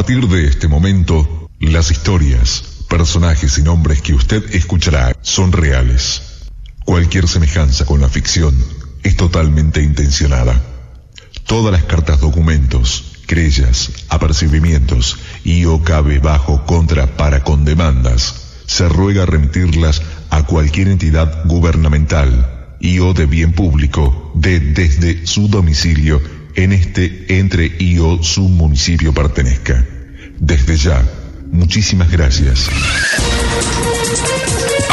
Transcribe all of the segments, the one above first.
partir de este momento, las historias, personajes y nombres que usted escuchará son reales. Cualquier semejanza con la ficción es totalmente intencionada. Todas las cartas documentos, querellas, apercibimientos y o cabe bajo contra para con demandas, se ruega remitirlas a cualquier entidad gubernamental y o de bien público de desde su domicilio en este entre y o su municipio pertenezca. Desde ya, muchísimas gracias.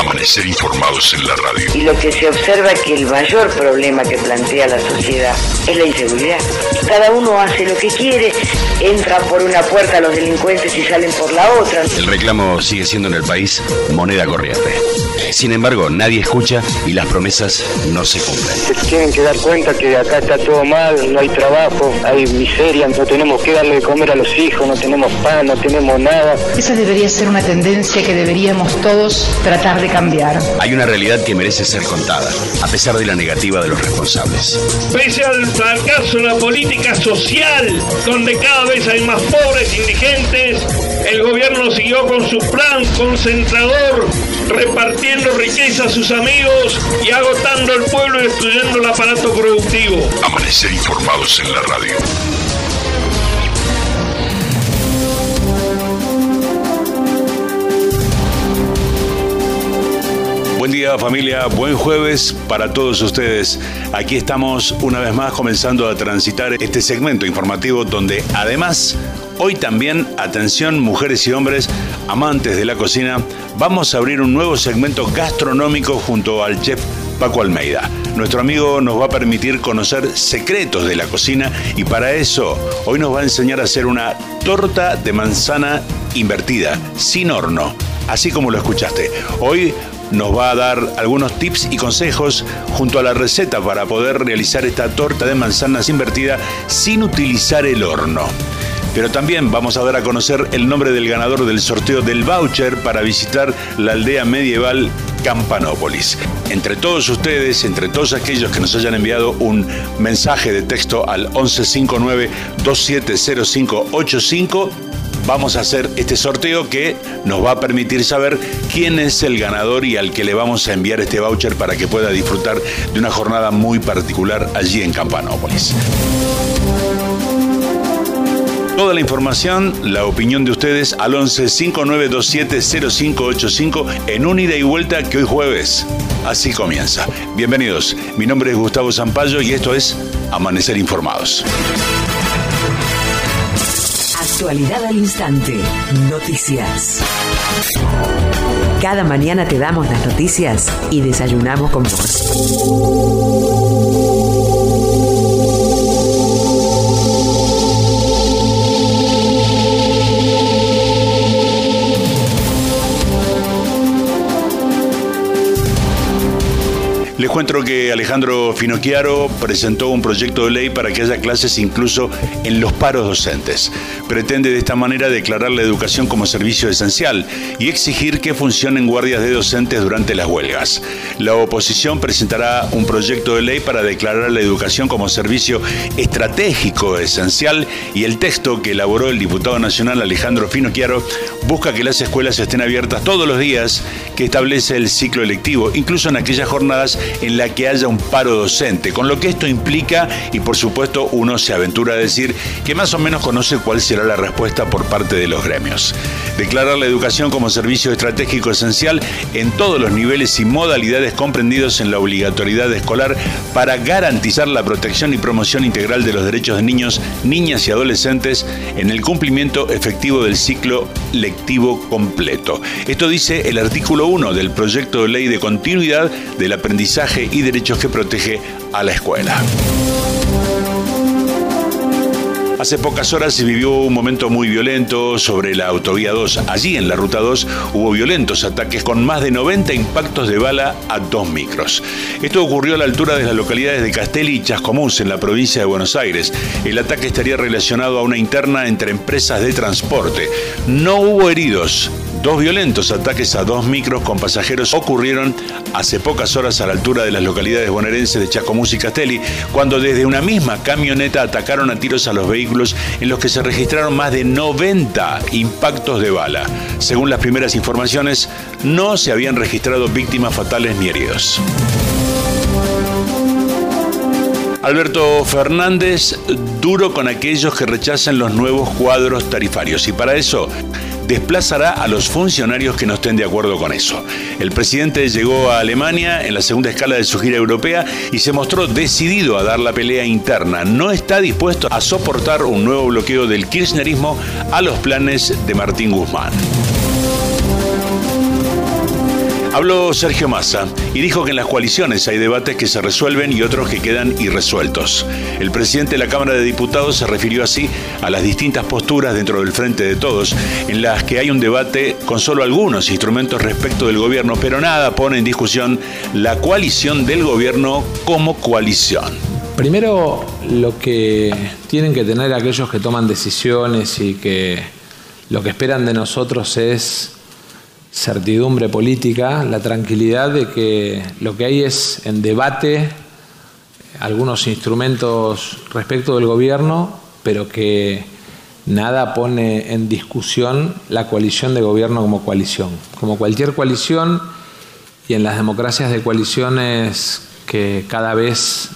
Amanecer informados en la radio. Y lo que se observa es que el mayor problema que plantea la sociedad es la inseguridad. Cada uno hace lo que quiere, entra por una puerta los delincuentes y salen por la otra. El reclamo sigue siendo en el país moneda corriente. Sin embargo, nadie escucha y las promesas no se cumplen. Se tienen que dar cuenta que acá está todo mal, no hay trabajo, hay miseria, no tenemos que darle de comer a los hijos, no tenemos pan, no tenemos nada. Esa debería ser una tendencia que deberíamos todos tratar de cambiar. Hay una realidad que merece ser contada, a pesar de la negativa de los responsables. Pese al fracaso de la política social, donde cada vez hay más pobres indigentes, el gobierno siguió con su plan concentrador, repartiendo riqueza a sus amigos y agotando el pueblo y destruyendo el aparato productivo. Amanecer informados en la radio. Familia, buen jueves para todos ustedes. Aquí estamos una vez más comenzando a transitar este segmento informativo donde además hoy también, atención mujeres y hombres amantes de la cocina, vamos a abrir un nuevo segmento gastronómico junto al chef Paco Almeida. Nuestro amigo nos va a permitir conocer secretos de la cocina y para eso hoy nos va a enseñar a hacer una torta de manzana invertida, sin horno, así como lo escuchaste. Hoy nos va a dar algunos tips y consejos junto a la receta para poder realizar esta torta de manzanas invertida sin utilizar el horno. Pero también vamos a dar a conocer el nombre del ganador del sorteo del voucher para visitar la aldea medieval Campanópolis. Entre todos ustedes, entre todos aquellos que nos hayan enviado un mensaje de texto al 1159 270585, vamos a hacer este sorteo que nos va a permitir saber quién es el ganador y al que le vamos a enviar este voucher para que pueda disfrutar de una jornada muy particular allí en Campanópolis. Toda la información, la opinión de ustedes al 11 5927 0585 en un ida y vuelta que hoy jueves. Así comienza. Bienvenidos. Mi nombre es Gustavo Zampayo y esto es Amanecer Informados. Actualidad al instante. Noticias. Cada mañana te damos las noticias y desayunamos con vos. Les que Alejandro Finocchiaro presentó un proyecto de ley para que haya clases incluso en los paros docentes. Pretende de esta manera declarar la educación como servicio esencial y exigir que funcionen guardias de docentes durante las huelgas. La oposición presentará un proyecto de ley para declarar la educación como servicio estratégico esencial y el texto que elaboró el diputado nacional Alejandro Finocchiaro busca que las escuelas estén abiertas todos los días que establece el ciclo electivo, incluso en aquellas jornadas en la que haya un paro docente, con lo que esto implica y por supuesto uno se aventura a decir que más o menos conoce cuál será la respuesta por parte de los gremios. Declarar la educación como servicio estratégico esencial en todos los niveles y modalidades comprendidos en la obligatoriedad escolar para garantizar la protección y promoción integral de los derechos de niños, niñas y adolescentes en el cumplimiento efectivo del ciclo lectivo completo. Esto dice el artículo 1 del proyecto de ley de continuidad del aprendizaje y derechos que protege a la escuela. Hace pocas horas se vivió un momento muy violento sobre la autovía 2. Allí en la ruta 2 hubo violentos ataques con más de 90 impactos de bala a dos micros. Esto ocurrió a la altura de las localidades de Castelli y Chascomús en la provincia de Buenos Aires. El ataque estaría relacionado a una interna entre empresas de transporte. No hubo heridos Dos violentos ataques a dos micros con pasajeros ocurrieron hace pocas horas a la altura de las localidades bonaerenses de Chacomús y Castelli, cuando desde una misma camioneta atacaron a tiros a los vehículos en los que se registraron más de 90 impactos de bala. Según las primeras informaciones, no se habían registrado víctimas fatales ni heridos. Alberto Fernández, duro con aquellos que rechacen los nuevos cuadros tarifarios y para eso desplazará a los funcionarios que no estén de acuerdo con eso. El presidente llegó a Alemania en la segunda escala de su gira europea y se mostró decidido a dar la pelea interna. No está dispuesto a soportar un nuevo bloqueo del kirchnerismo a los planes de Martín Guzmán. Habló Sergio Massa y dijo que en las coaliciones hay debates que se resuelven y otros que quedan irresueltos. El presidente de la Cámara de Diputados se refirió así a las distintas posturas dentro del Frente de Todos, en las que hay un debate con solo algunos instrumentos respecto del gobierno, pero nada pone en discusión la coalición del gobierno como coalición. Primero, lo que tienen que tener aquellos que toman decisiones y que lo que esperan de nosotros es certidumbre política, la tranquilidad de que lo que hay es en debate algunos instrumentos respecto del gobierno, pero que nada pone en discusión la coalición de gobierno como coalición. Como cualquier coalición y en las democracias de coaliciones que cada vez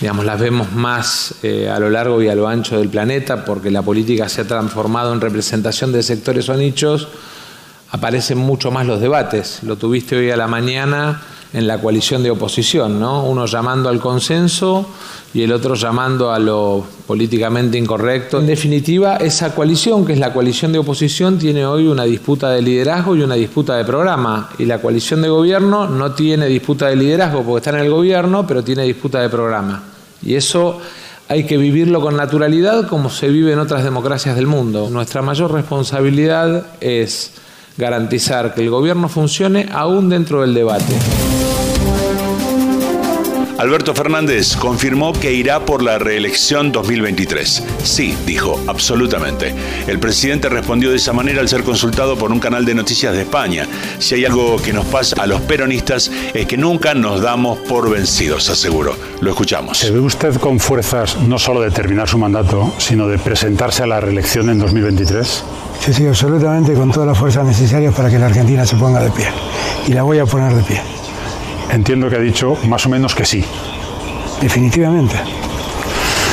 digamos, las vemos más eh, a lo largo y a lo ancho del planeta porque la política se ha transformado en representación de sectores o nichos, aparecen mucho más los debates. Lo tuviste hoy a la mañana en la coalición de oposición, ¿no? Uno llamando al consenso y el otro llamando a lo políticamente incorrecto. En definitiva, esa coalición, que es la coalición de oposición, tiene hoy una disputa de liderazgo y una disputa de programa. Y la coalición de gobierno no tiene disputa de liderazgo porque está en el gobierno, pero tiene disputa de programa. Y eso hay que vivirlo con naturalidad como se vive en otras democracias del mundo. Nuestra mayor responsabilidad es garantizar que el gobierno funcione aún dentro del debate. Alberto Fernández confirmó que irá por la reelección 2023. Sí, dijo, absolutamente. El presidente respondió de esa manera al ser consultado por un canal de noticias de España. Si hay algo que nos pasa a los peronistas es que nunca nos damos por vencidos, aseguró. Lo escuchamos. ¿Se ve usted con fuerzas no solo de terminar su mandato, sino de presentarse a la reelección en 2023? Sí, sí, absolutamente con todas las fuerzas necesarias para que la Argentina se ponga de pie. Y la voy a poner de pie. Entiendo que ha dicho más o menos que sí. Definitivamente.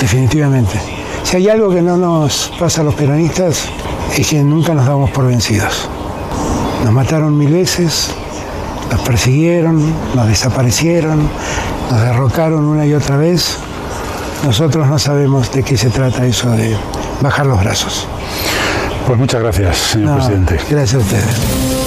Definitivamente. Si hay algo que no nos pasa a los peronistas es que nunca nos damos por vencidos. Nos mataron mil veces, nos persiguieron, nos desaparecieron, nos derrocaron una y otra vez. Nosotros no sabemos de qué se trata eso de bajar los brazos. Pues muchas gracias, señor presidente. Gracias a ustedes.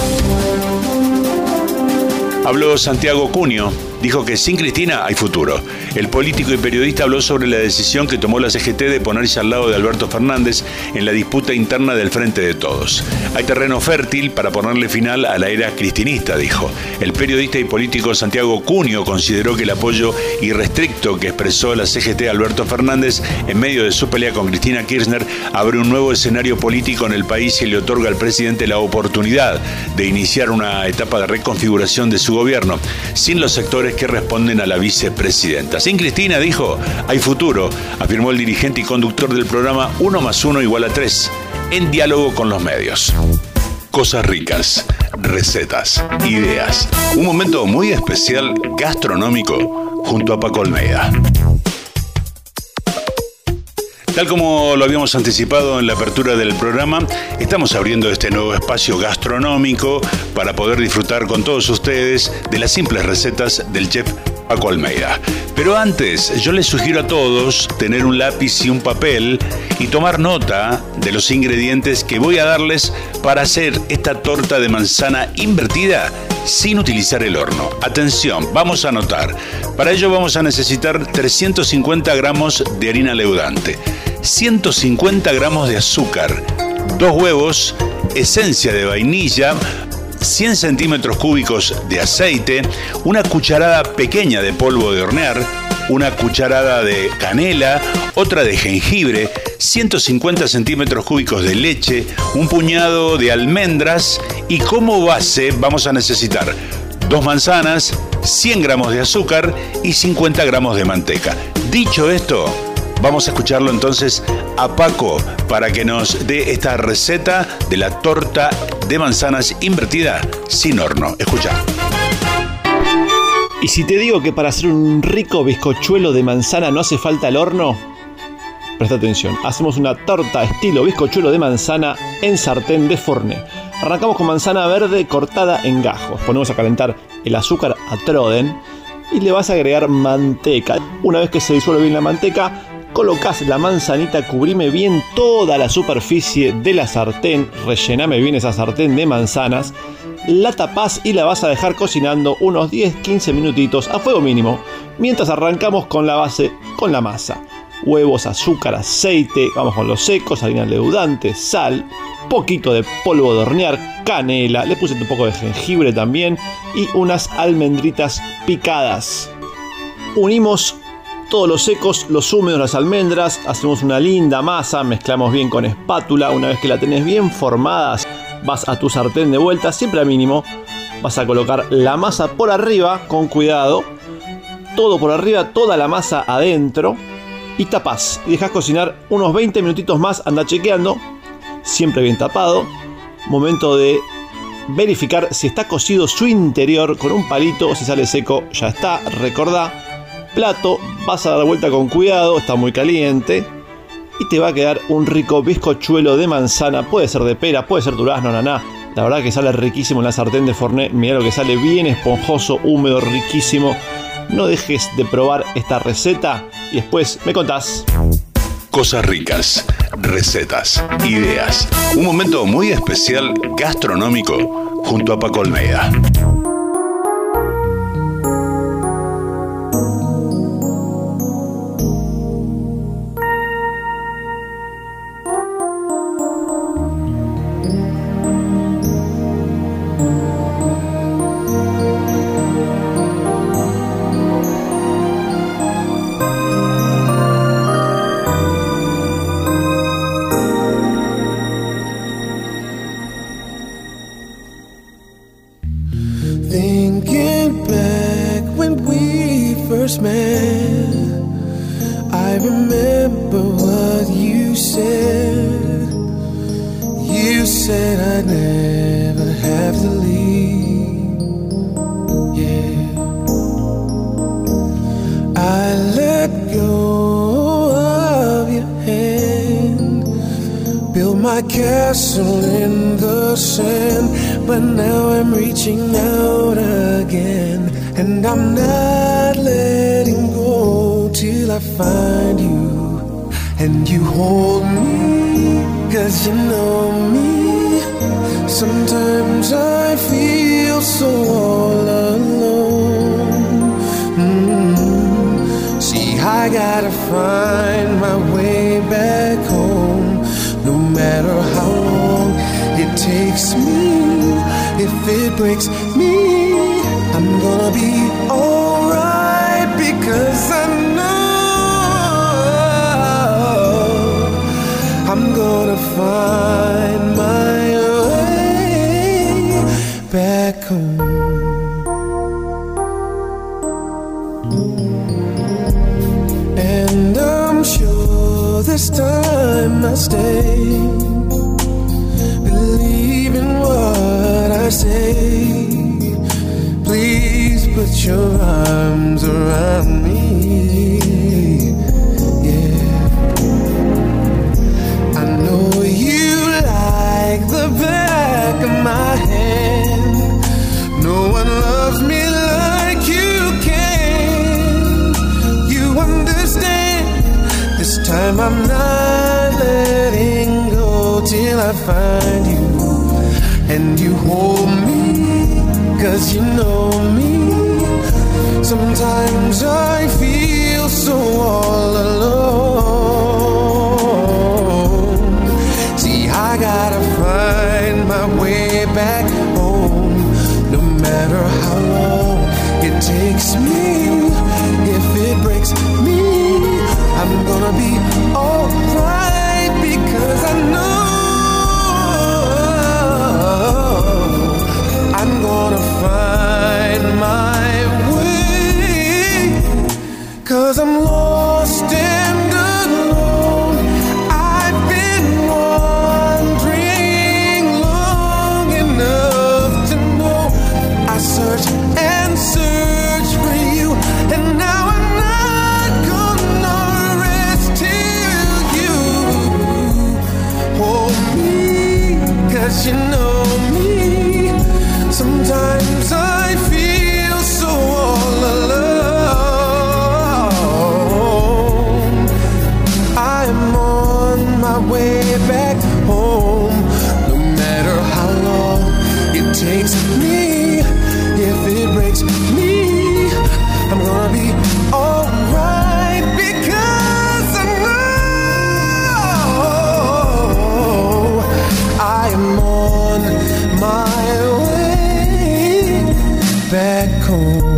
Habló Santiago Cunio, dijo que sin Cristina hay futuro. El político y periodista habló sobre la decisión que tomó la CGT de ponerse al lado de Alberto Fernández en la disputa interna del Frente de Todos. Hay terreno fértil para ponerle final a la era cristinista, dijo. El periodista y político Santiago Cunio consideró que el apoyo irrestricto que expresó la CGT a Alberto Fernández en medio de su pelea con Cristina Kirchner abre un nuevo escenario político en el país y le otorga al presidente la oportunidad de iniciar una etapa de reconfiguración de su gobierno, sin los sectores que responden a la vicepresidenta. Sin Cristina, dijo, hay futuro, afirmó el dirigente y conductor del programa 1 más 1 igual a 3, en diálogo con los medios. Cosas ricas, recetas, ideas. Un momento muy especial gastronómico junto a Paco Almeida. Tal como lo habíamos anticipado en la apertura del programa, estamos abriendo este nuevo espacio gastronómico para poder disfrutar con todos ustedes de las simples recetas del chef Paco Almeida. Pero antes, yo les sugiero a todos tener un lápiz y un papel y tomar nota de los ingredientes que voy a darles para hacer esta torta de manzana invertida sin utilizar el horno. Atención, vamos a anotar. Para ello vamos a necesitar 350 gramos de harina leudante, 150 gramos de azúcar, dos huevos, esencia de vainilla, 100 centímetros cúbicos de aceite, una cucharada pequeña de polvo de hornear, una cucharada de canela, otra de jengibre, 150 centímetros cúbicos de leche, un puñado de almendras y como base vamos a necesitar dos manzanas, 100 gramos de azúcar y 50 gramos de manteca. Dicho esto, vamos a escucharlo entonces a Paco para que nos dé esta receta de la torta de manzanas invertida sin horno. Escucha. Y si te digo que para hacer un rico bizcochuelo de manzana no hace falta el horno, presta atención. Hacemos una torta estilo bizcochuelo de manzana en sartén de forné. Arrancamos con manzana verde cortada en gajos. Ponemos a calentar el azúcar a troden y le vas a agregar manteca. Una vez que se disuelve bien la manteca, colocas la manzanita, cubrime bien toda la superficie de la sartén, rellename bien esa sartén de manzanas, la tapás y la vas a dejar cocinando unos 10-15 minutitos a fuego mínimo, mientras arrancamos con la base, con la masa. Huevos, azúcar, aceite, vamos con los secos, harina leudante, sal, poquito de polvo de hornear, canela, le puse un poco de jengibre también y unas almendritas picadas. Unimos todos los secos, los húmedos, las almendras, hacemos una linda masa, mezclamos bien con espátula, una vez que la tenés bien formada, vas a tu sartén de vuelta, siempre a mínimo, vas a colocar la masa por arriba, con cuidado, todo por arriba, toda la masa adentro, y tapas, y dejas cocinar unos 20 minutitos más, anda chequeando, siempre bien tapado, momento de verificar si está cocido su interior con un palito, si sale seco. Ya está, recordá, plato, vas a dar vuelta con cuidado, está muy caliente. Y te va a quedar un rico bizcochuelo de manzana, puede ser de pera, puede ser durazno, naná. La verdad que sale riquísimo en la sartén de Forné. Mira lo que sale bien esponjoso, húmedo, riquísimo. No dejes de probar esta receta y después me contás. Cosas ricas, recetas, ideas. Un momento muy especial gastronómico junto a Paco Almeida. 呜。Cause you know me. Sometimes I feel so all alone. Mm. See, I gotta find my way back home, no matter how long it takes me. If it breaks me, I'm gonna be On my way back home.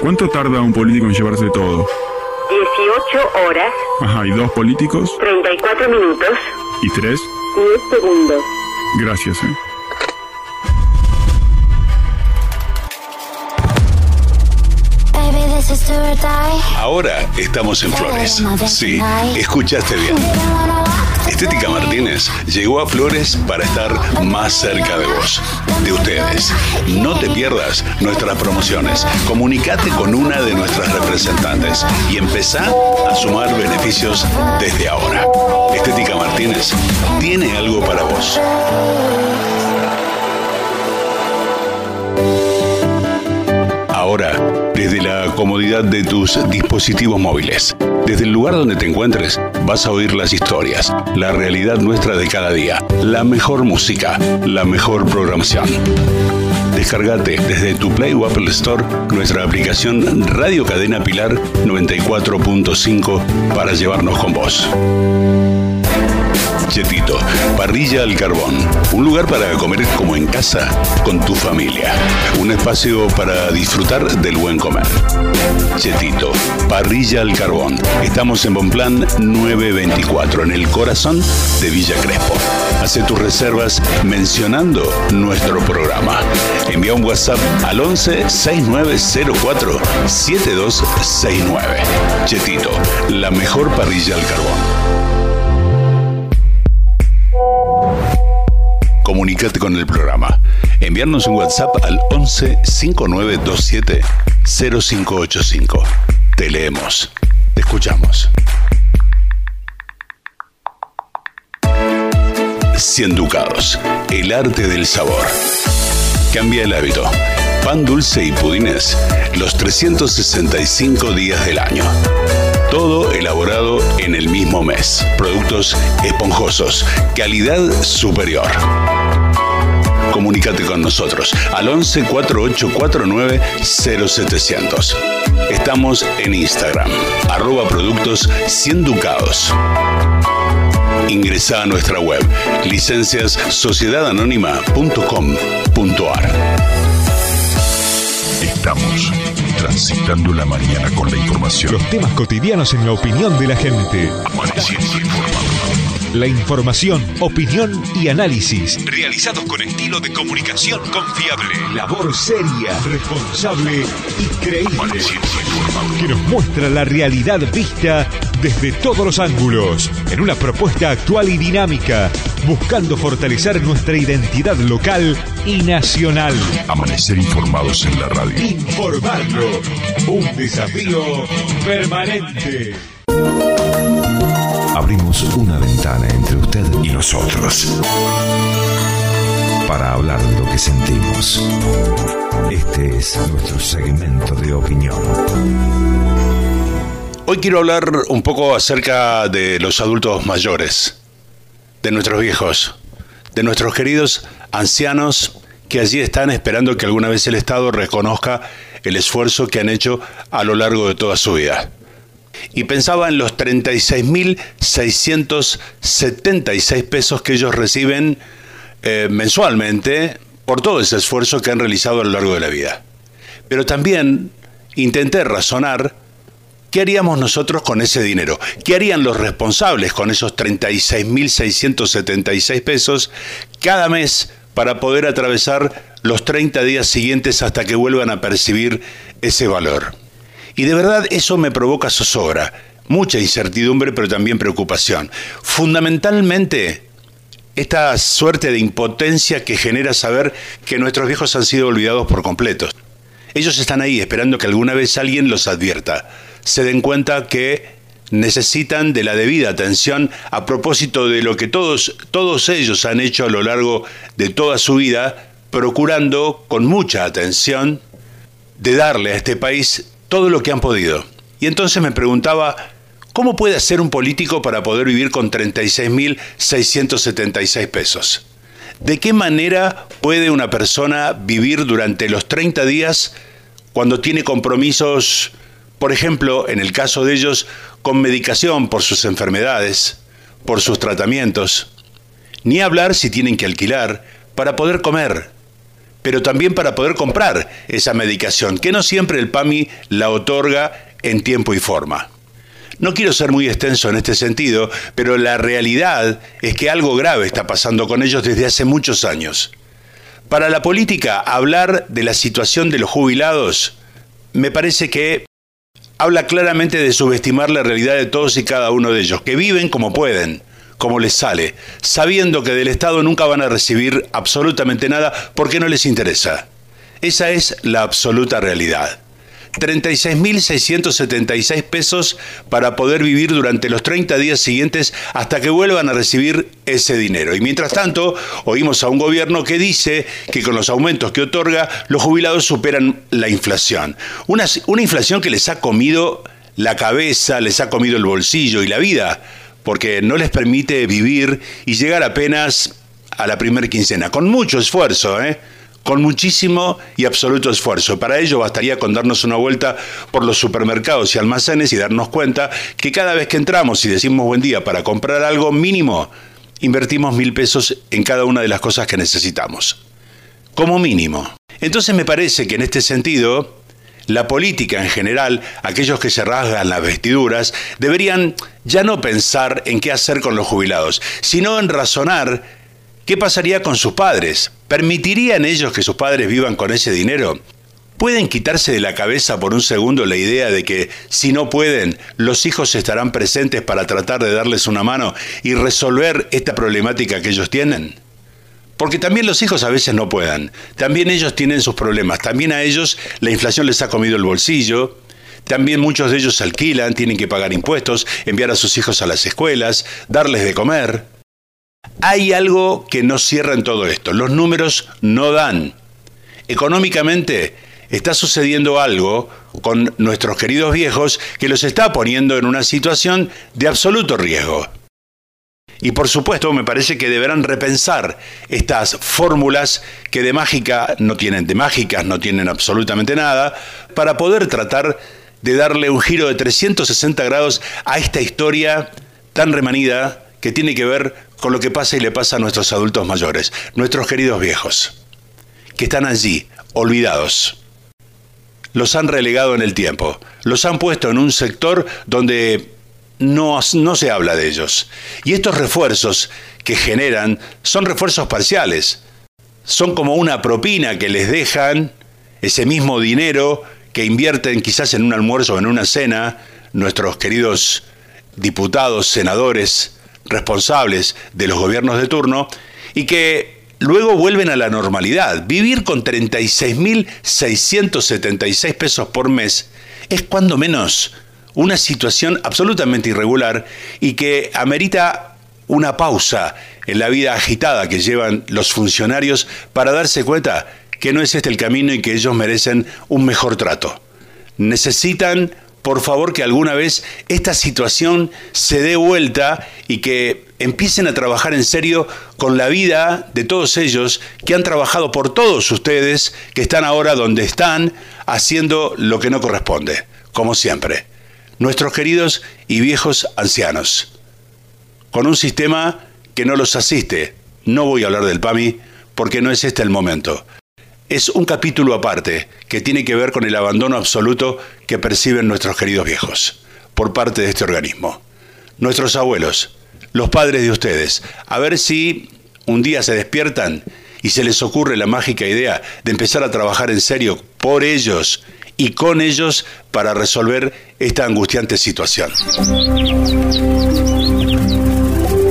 ¿Cuánto tarda un político en llevarse todo? 18 horas, Ajá, ¿y dos políticos? 34 minutos, ¿Y tres? 10 segundos. Gracias, ¿eh? Ahora estamos en Flores. Sí, escuchaste bien. Estética Martínez llegó a Flores para estar más cerca de vos, de ustedes. No te pierdas nuestras promociones. Comunicate con una de nuestras representantes y empezá a sumar beneficios desde ahora. Estética Martínez tiene algo para vos. Ahora, desde la comodidad de tus dispositivos móviles, desde el lugar donde te encuentres, vas a oír las historias, la realidad nuestra de cada día, la mejor música, la mejor programación. Descargate desde tu Play o Apple Store nuestra aplicación Radio Cadena Pilar 94.5 para llevarnos con vos. Chetito, parrilla al carbón. Un lugar para comer como en casa, con tu familia. Un espacio para disfrutar del buen comer. Chetito, parrilla al carbón. Estamos en Bonplan 924, en el corazón de Villa Crespo. Hace tus reservas mencionando nuestro programa. Envía un WhatsApp al 11 6904 7269. Chetito, la mejor parrilla al carbón. Comunicate con el programa. Enviarnos un WhatsApp al 11 5927 0585. Te leemos. Te escuchamos. 100 ducados. El arte del sabor. Cambia el hábito. Pan dulce y pudines los 365 días del año. Todo elaborado en el mismo mes. Productos esponjosos. Calidad superior. Comunícate con nosotros al 11 4849 0700. Estamos en Instagram, arroba productos 100 ducados. Ingresa a nuestra web, licencias sociedadanónima.com.ar. Estamos transitando la mañana con la información. Los temas cotidianos en la opinión de la gente. Amaneciendo informado. La información, opinión y análisis. Realizados con estilo de comunicación confiable. Labor seria, responsable y creíble. Que nos muestra la realidad vista desde todos los ángulos. En una propuesta actual y dinámica. Buscando fortalecer nuestra identidad local y nacional. Amanecer informados en la radio. Informarlo. Un desafío permanente. Abrimos una ventana entre usted y nosotros para hablar de lo que sentimos. Este es nuestro segmento de opinión. Hoy quiero hablar un poco acerca de los adultos mayores, de nuestros viejos, de nuestros queridos ancianos que allí están esperando que alguna vez el Estado reconozca el esfuerzo que han hecho a lo largo de toda su vida. Y pensaba en los 36.676 pesos que ellos reciben eh, mensualmente por todo ese esfuerzo que han realizado a lo largo de la vida. Pero también intenté razonar ¿Qué haríamos nosotros con ese dinero? ¿Qué harían los responsables con esos 36.676 pesos cada mes para poder atravesar los 30 días siguientes hasta que vuelvan a percibir ese valor? Y de verdad eso me provoca zozobra, mucha incertidumbre, pero también preocupación. Fundamentalmente, esta suerte de impotencia que genera saber que nuestros viejos han sido olvidados por completo. Ellos están ahí esperando que alguna vez alguien los advierta, se den cuenta que necesitan de la debida atención a propósito de lo que todos, todos ellos han hecho a lo largo de toda su vida, procurando con mucha atención de darle a este país todo lo que han podido. Y entonces me preguntaba, ¿cómo puede hacer un político para poder vivir con 36.676 pesos? ¿De qué manera puede una persona vivir durante los 30 días cuando tiene compromisos, por ejemplo, en el caso de ellos, con medicación por sus enfermedades, por sus tratamientos? Ni hablar si tienen que alquilar para poder comer, pero también para poder comprar esa medicación, que no siempre el PAMI la otorga en tiempo y forma. No quiero ser muy extenso en este sentido, pero la realidad es que algo grave está pasando con ellos desde hace muchos años. Para la política, hablar de la situación de los jubilados me parece que habla claramente de subestimar la realidad de todos y cada uno de ellos, que viven como pueden, como les sale, sabiendo que del Estado nunca van a recibir absolutamente nada porque no les interesa. Esa es la absoluta realidad. 36.676 pesos para poder vivir durante los 30 días siguientes hasta que vuelvan a recibir ese dinero. Y mientras tanto, oímos a un gobierno que dice que con los aumentos que otorga, los jubilados superan la inflación. Una, una inflación que les ha comido la cabeza, les ha comido el bolsillo y la vida, porque no les permite vivir y llegar apenas a la primera quincena, con mucho esfuerzo, ¿eh? con muchísimo y absoluto esfuerzo. Para ello bastaría con darnos una vuelta por los supermercados y almacenes y darnos cuenta que cada vez que entramos y decimos buen día para comprar algo mínimo, invertimos mil pesos en cada una de las cosas que necesitamos. Como mínimo. Entonces me parece que en este sentido, la política en general, aquellos que se rasgan las vestiduras, deberían ya no pensar en qué hacer con los jubilados, sino en razonar ¿Qué pasaría con sus padres? ¿Permitirían ellos que sus padres vivan con ese dinero? ¿Pueden quitarse de la cabeza por un segundo la idea de que si no pueden, los hijos estarán presentes para tratar de darles una mano y resolver esta problemática que ellos tienen? Porque también los hijos a veces no puedan, también ellos tienen sus problemas, también a ellos la inflación les ha comido el bolsillo, también muchos de ellos alquilan, tienen que pagar impuestos, enviar a sus hijos a las escuelas, darles de comer. Hay algo que no cierra en todo esto. Los números no dan. Económicamente está sucediendo algo con nuestros queridos viejos que los está poniendo en una situación de absoluto riesgo. Y por supuesto me parece que deberán repensar estas fórmulas que de mágica no tienen, de mágicas no tienen absolutamente nada, para poder tratar de darle un giro de 360 grados a esta historia tan remanida que tiene que ver con lo que pasa y le pasa a nuestros adultos mayores, nuestros queridos viejos, que están allí, olvidados. Los han relegado en el tiempo, los han puesto en un sector donde no, no se habla de ellos. Y estos refuerzos que generan son refuerzos parciales, son como una propina que les dejan ese mismo dinero que invierten quizás en un almuerzo o en una cena nuestros queridos diputados, senadores, responsables de los gobiernos de turno y que luego vuelven a la normalidad. Vivir con 36.676 pesos por mes es cuando menos una situación absolutamente irregular y que amerita una pausa en la vida agitada que llevan los funcionarios para darse cuenta que no es este el camino y que ellos merecen un mejor trato. Necesitan por favor que alguna vez esta situación se dé vuelta y que empiecen a trabajar en serio con la vida de todos ellos que han trabajado por todos ustedes, que están ahora donde están, haciendo lo que no corresponde, como siempre. Nuestros queridos y viejos ancianos, con un sistema que no los asiste. No voy a hablar del PAMI porque no es este el momento es un capítulo aparte que tiene que ver con el abandono absoluto que perciben nuestros queridos viejos por parte de este organismo. Nuestros abuelos, los padres de ustedes, a ver si un día se despiertan y se les ocurre la mágica idea de empezar a trabajar en serio por ellos y con ellos para resolver esta angustiante situación.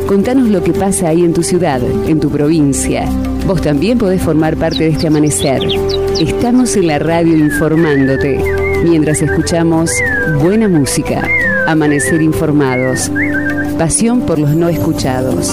Contanos lo que pasa ahí en tu ciudad, en tu provincia. Vos también podés formar parte de este amanecer. Estamos en la radio informándote, mientras escuchamos buena música. Amanecer informados. Pasión por los no escuchados.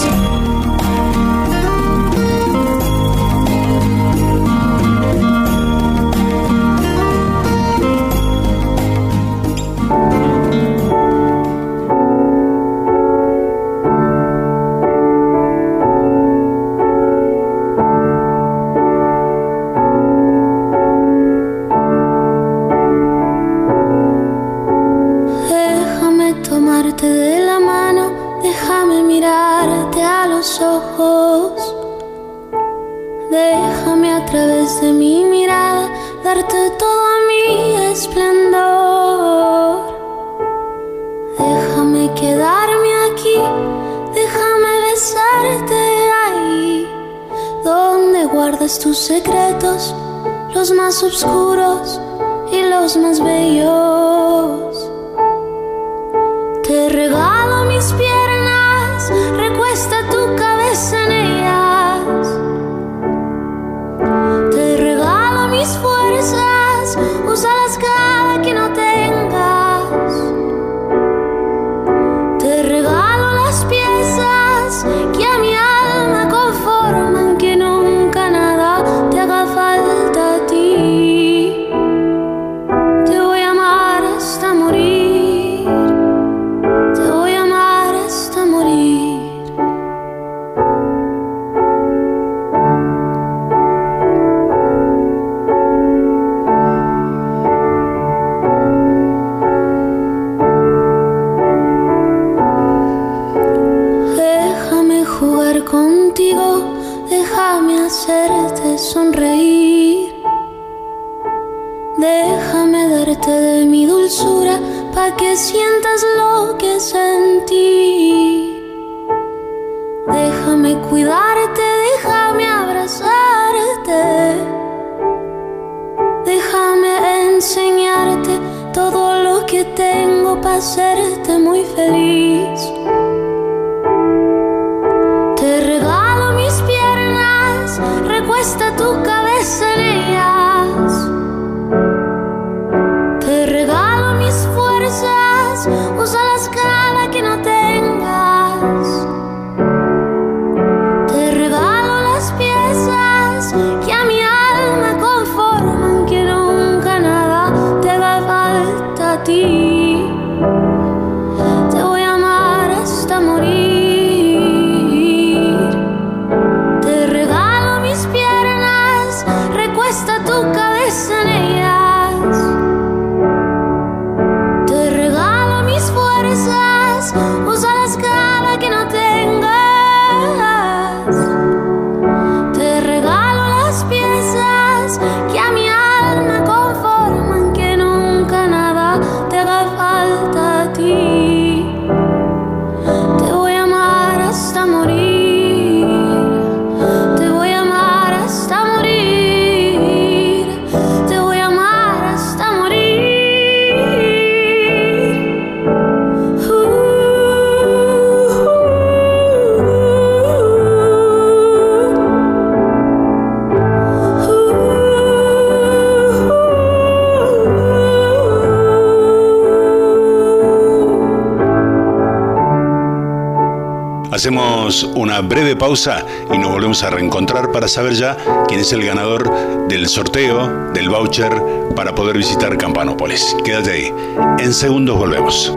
Déjame a través de mi mirada darte todo mi esplendor. Déjame quedarme aquí, déjame besarte ahí, donde guardas tus secretos, los más oscuros y los más bellos. Te regalo mis piernas, recuesta tu recuesta tu cabeza Una breve pausa y nos volvemos a reencontrar para saber ya quién es el ganador del sorteo del voucher para poder visitar Campanópolis. Quédate ahí. En segundos volvemos.